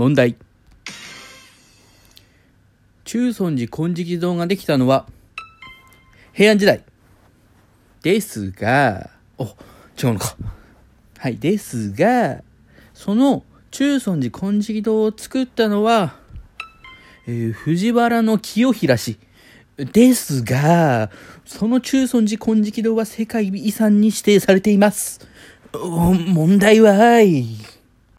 問題。中尊寺金色堂ができたのは、平安時代。ですが、お、違うのか。はい、ですが、その中尊寺金色堂を作ったのは、えー、藤原の清平氏。ですが、その中尊寺金色堂は世界遺産に指定されています。問題は、い。